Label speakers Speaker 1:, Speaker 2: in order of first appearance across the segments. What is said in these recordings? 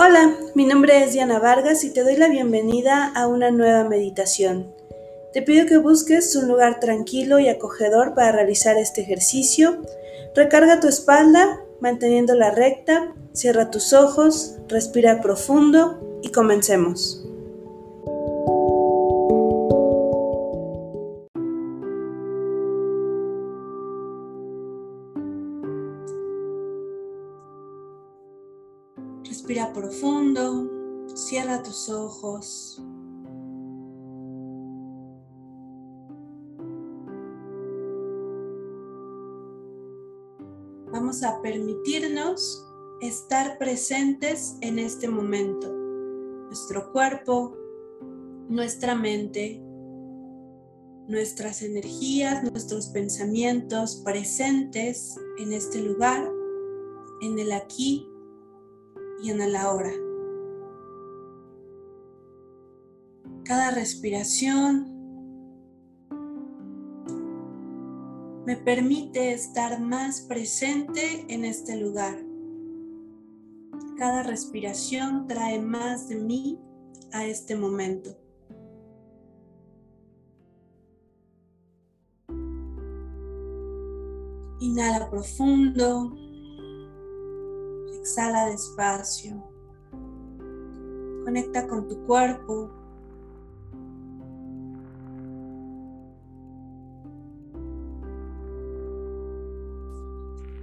Speaker 1: Hola, mi nombre es Diana Vargas y te doy la bienvenida a una nueva meditación. Te pido que busques un lugar tranquilo y acogedor para realizar este ejercicio. Recarga tu espalda manteniéndola recta, cierra tus ojos, respira profundo y comencemos. Profundo, cierra tus ojos. Vamos a permitirnos estar presentes en este momento. Nuestro cuerpo, nuestra mente, nuestras energías, nuestros pensamientos presentes en este lugar, en el aquí y en el ahora. Cada respiración me permite estar más presente en este lugar. Cada respiración trae más de mí a este momento. Inhala profundo. Exhala despacio. Conecta con tu cuerpo.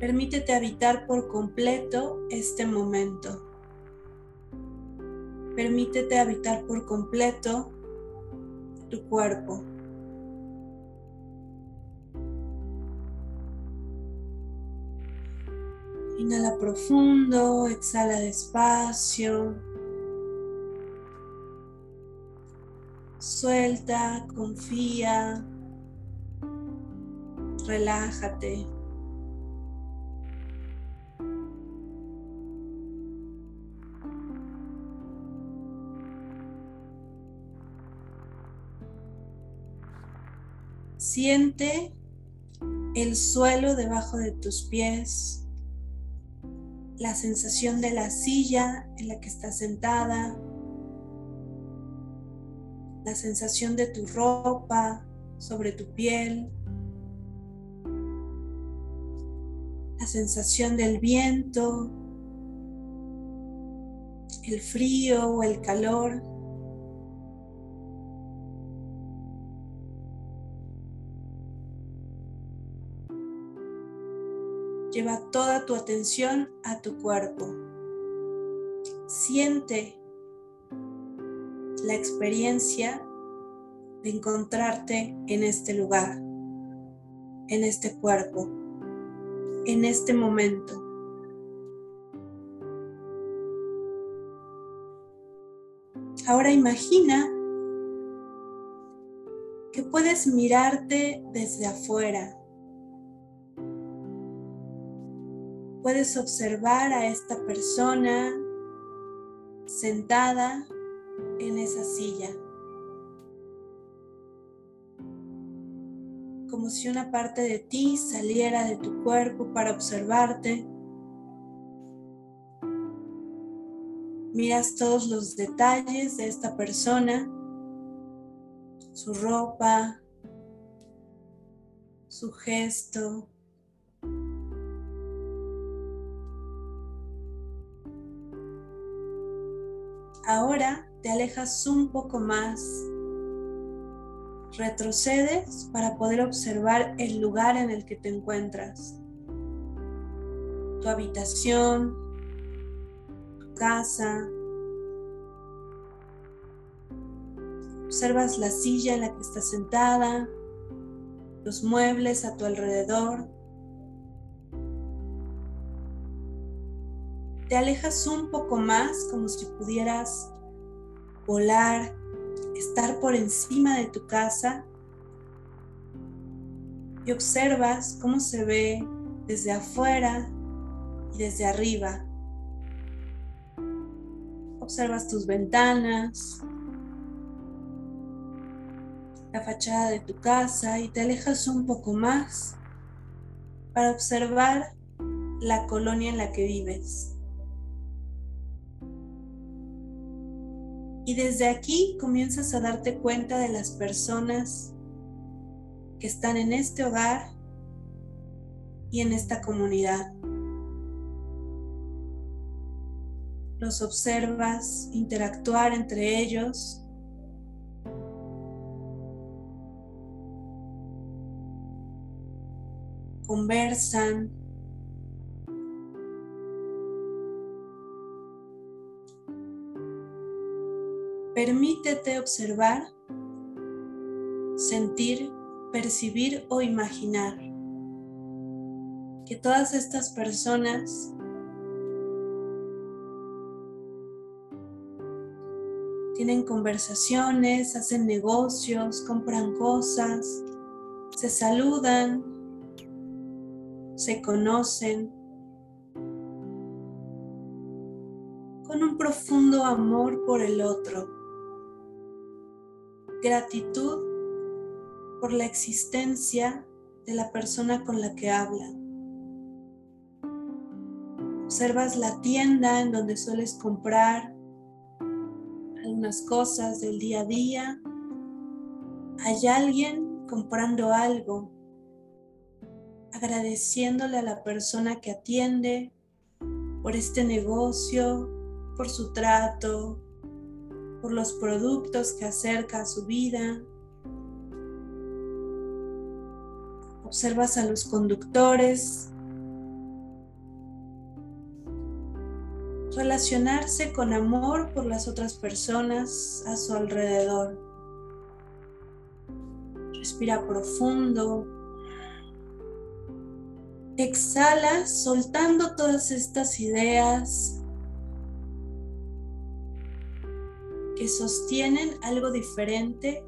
Speaker 1: Permítete habitar por completo este momento. Permítete habitar por completo tu cuerpo. Inhala profundo, exhala despacio. Suelta, confía, relájate. Siente el suelo debajo de tus pies la sensación de la silla en la que estás sentada, la sensación de tu ropa sobre tu piel, la sensación del viento, el frío o el calor. Lleva toda tu atención a tu cuerpo. Siente la experiencia de encontrarte en este lugar, en este cuerpo, en este momento. Ahora imagina que puedes mirarte desde afuera, puedes observar a esta persona sentada en esa silla. Como si una parte de ti saliera de tu cuerpo para observarte. Miras todos los detalles de esta persona, su ropa, su gesto, Ahora te alejas un poco más. Retrocedes para poder observar el lugar en el que te encuentras. Tu habitación, tu casa. Observas la silla en la que estás sentada, los muebles a tu alrededor. Te alejas un poco más como si pudieras volar, estar por encima de tu casa y observas cómo se ve desde afuera y desde arriba. Observas tus ventanas, la fachada de tu casa y te alejas un poco más para observar la colonia en la que vives. Y desde aquí comienzas a darte cuenta de las personas que están en este hogar y en esta comunidad. Los observas interactuar entre ellos. Conversan. Permítete observar, sentir, percibir o imaginar que todas estas personas tienen conversaciones, hacen negocios, compran cosas, se saludan, se conocen con un profundo amor por el otro, gratitud por la existencia de la persona con la que hablan. Observas la tienda en donde sueles comprar algunas cosas del día a día. Hay alguien comprando algo, agradeciéndole a la persona que atiende por este negocio, por su trato, por los productos que acerca a su vida. Observas a los conductores relacionarse con amor por las otras personas a su alrededor. Respira profundo. Exhala soltando todas estas ideas que sostienen algo diferente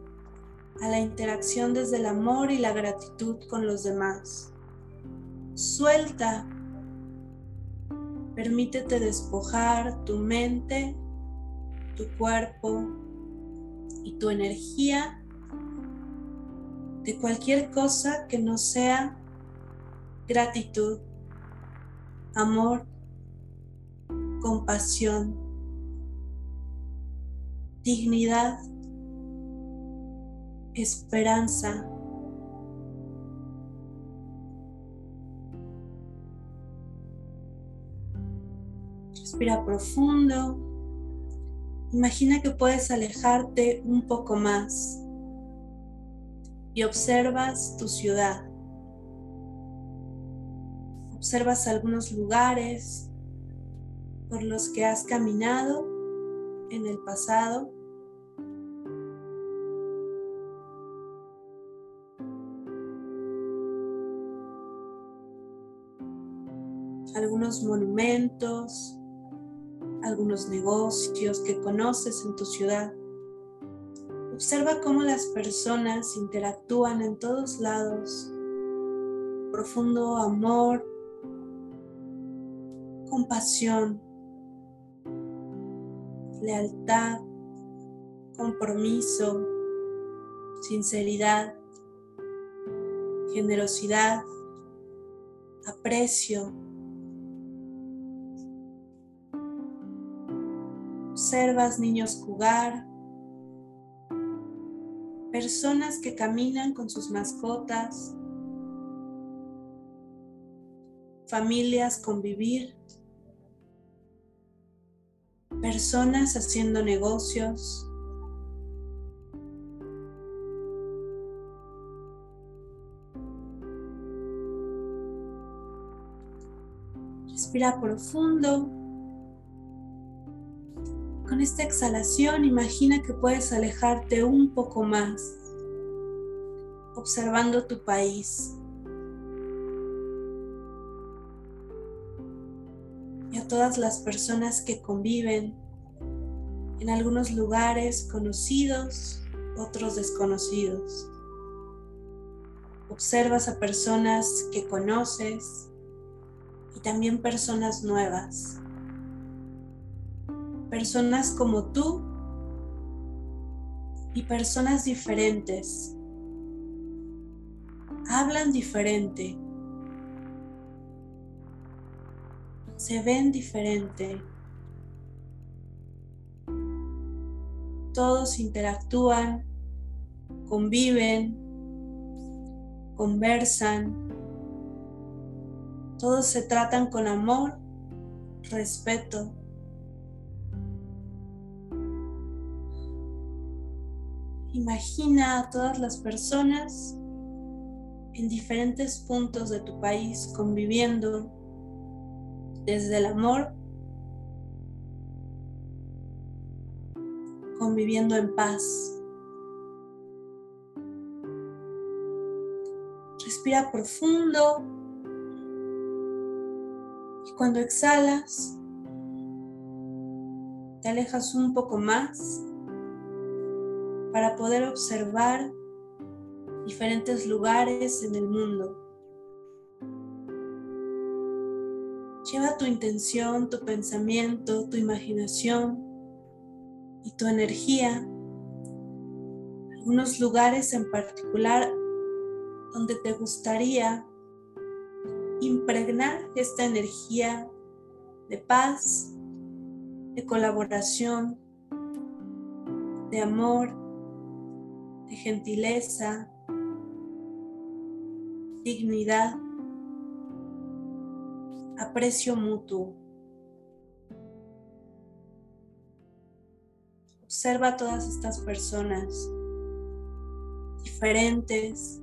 Speaker 1: a la interacción desde el amor y la gratitud con los demás. Suelta Permítete despojar tu mente, tu cuerpo y tu energía de cualquier cosa que no sea gratitud, amor, compasión, dignidad, esperanza, Respira profundo. Imagina que puedes alejarte un poco más y observas tu ciudad. Observas algunos lugares por los que has caminado en el pasado. Algunos monumentos, algunos negocios que conoces en tu ciudad. Observa cómo las personas interactúan en todos lados. Profundo amor, compasión, lealtad, compromiso, sinceridad, generosidad, aprecio, Observas niños jugar, personas que caminan con sus mascotas, familias convivir, personas haciendo negocios. Respira profundo. Con esta exhalación imagina que puedes alejarte un poco más, observando tu país. Todas las personas que conviven en algunos lugares conocidos, otros desconocidos. Observas a personas que conoces y también personas nuevas personas como tú y personas diferentes. Hablan diferente. Se ven diferente. todos interactúan, conviven, conversan, todos se tratan con amor, respeto. Imagina a todas las personas en diferentes puntos de tu país conviviendo desde el amor, conviviendo en paz. Respira profundo y cuando exhalas, te alejas un poco más para poder observar diferentes lugares en el mundo. Lleva tu intención, tu pensamiento, tu imaginación y tu energía a algunos lugares en particular donde te gustaría impregnar esta energía de paz, de colaboración, de amor, de gentileza, dignidad, aprecio mutuo. Observa a todas estas personas diferentes,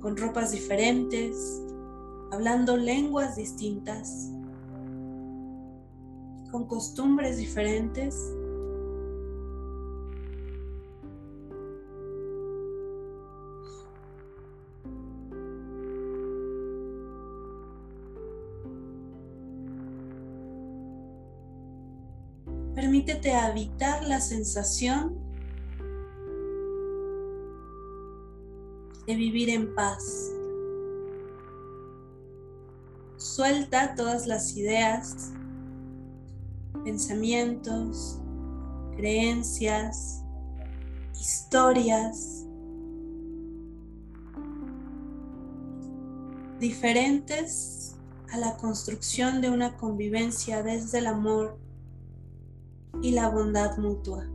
Speaker 1: con ropas diferentes, hablando lenguas distintas, con costumbres diferentes Permítete habitar la sensación de vivir en paz. Suelta todas las ideas, pensamientos, creencias, historias diferentes a la construcción de una convivencia desde el amor y la bondad mutua.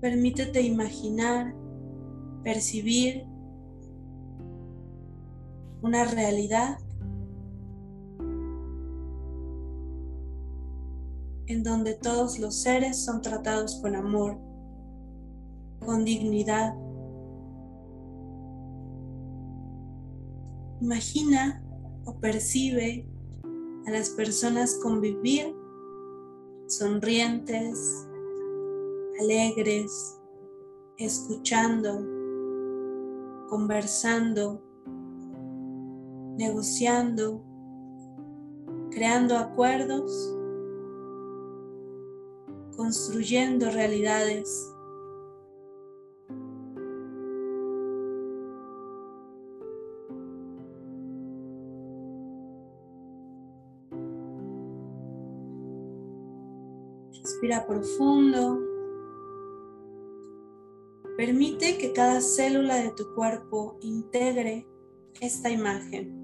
Speaker 1: Permítete imaginar, percibir una realidad en donde todos los seres son tratados con amor, con dignidad. Imagina o percibe a las personas convivir sonrientes, alegres, escuchando, conversando, negociando, creando acuerdos, construyendo realidades Respira profundo. Permite que cada célula de tu cuerpo integre esta imagen.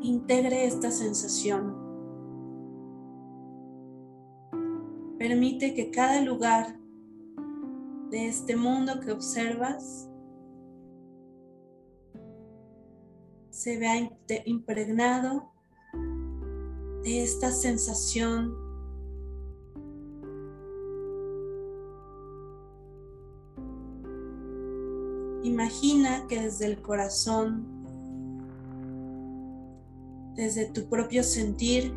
Speaker 1: Integre esta sensación. Permite que cada lugar de este mundo que observas se vea impregnado de esta sensación Imagina que desde el corazón, desde tu propio sentir,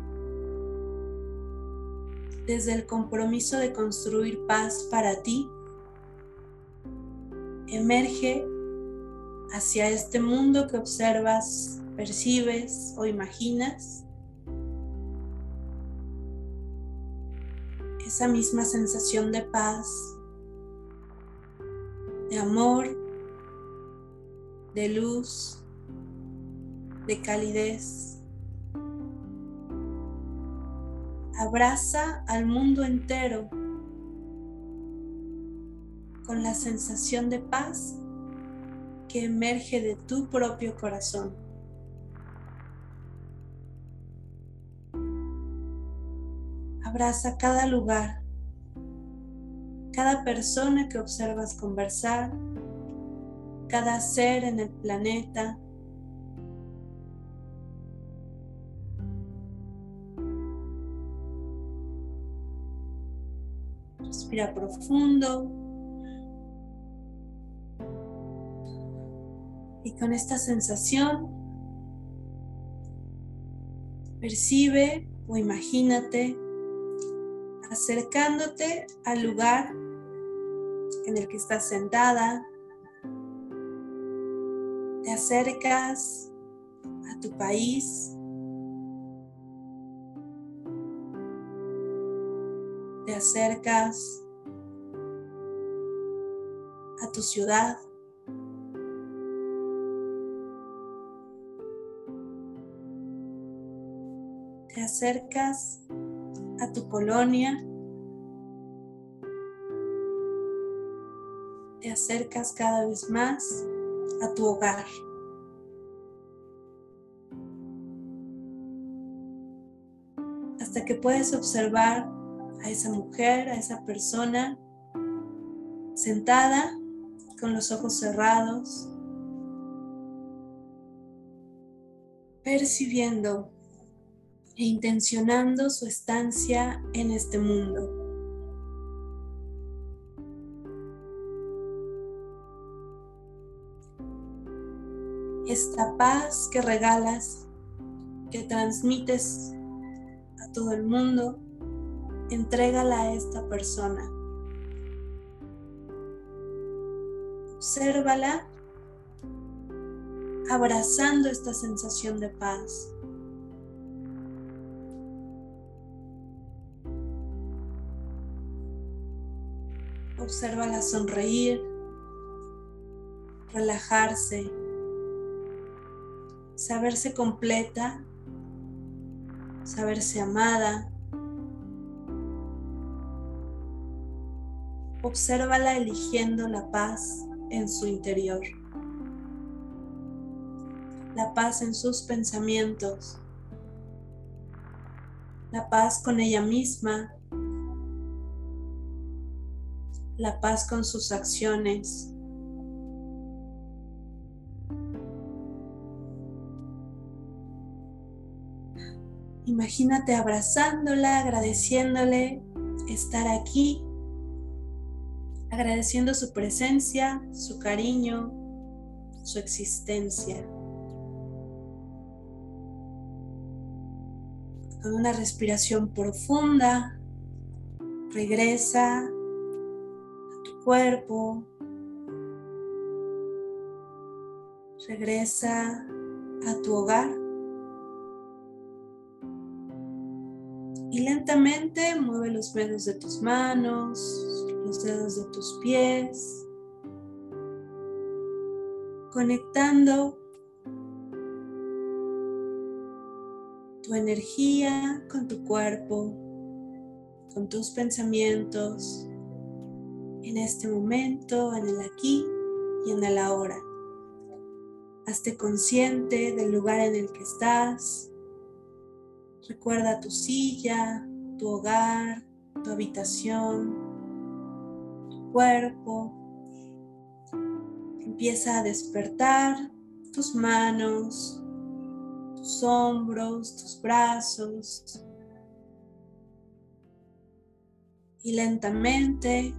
Speaker 1: desde el compromiso de construir paz para ti, emerge hacia este mundo que observas, percibes o imaginas. Esa misma sensación de paz, de amor de luz, de calidez. Abraza al mundo entero con la sensación de paz que emerge de tu propio corazón. Abraza cada lugar, cada persona que observas conversar, cada ser en el planeta. Respira profundo. Y con esta sensación, percibe o imagínate acercándote al lugar en el que estás sentada. Te acercas a tu país. Te acercas a tu ciudad. Te acercas a tu colonia, te acercas cada vez más a tu hogar. Hasta que puedes observar a esa mujer, a esa persona sentada con los ojos cerrados, percibiendo e intencionando su estancia en este mundo. Esta paz que regalas, que transmites a todo el mundo, entrégala a esta persona. Obsérvala abrazando esta sensación de paz. Obsérvala sonreír, relajarse, saberse completa, saberse amada. Obsérvala eligiendo la paz en su interior, la paz en sus pensamientos, la paz con ella misma la paz con sus acciones. Imagínate abrazándola, agradeciéndole estar aquí, agradeciendo su presencia, su cariño, su existencia. Con una respiración profunda, regresa cuerpo. Regresa a tu hogar. Y lentamente mueve los dedos de tus manos, los dedos de tus pies, conectando tu energía con tu cuerpo, con tus pensamientos, en este momento, en el aquí y en el ahora. Hazte consciente del lugar en el que estás. Recuerda tu silla, tu hogar, tu habitación, tu cuerpo. Empieza a despertar tus manos, tus hombros, tus brazos. Y lentamente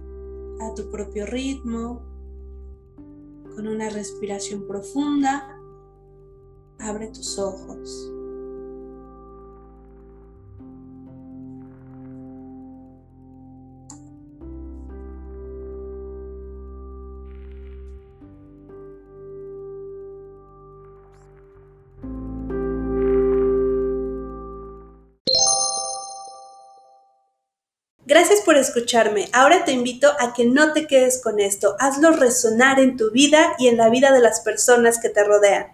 Speaker 1: a tu propio ritmo, con una respiración profunda, abre tus ojos. Por escucharme. Ahora te invito a que no te quedes con esto. Hazlo resonar en tu vida y en la vida de las personas que te rodean.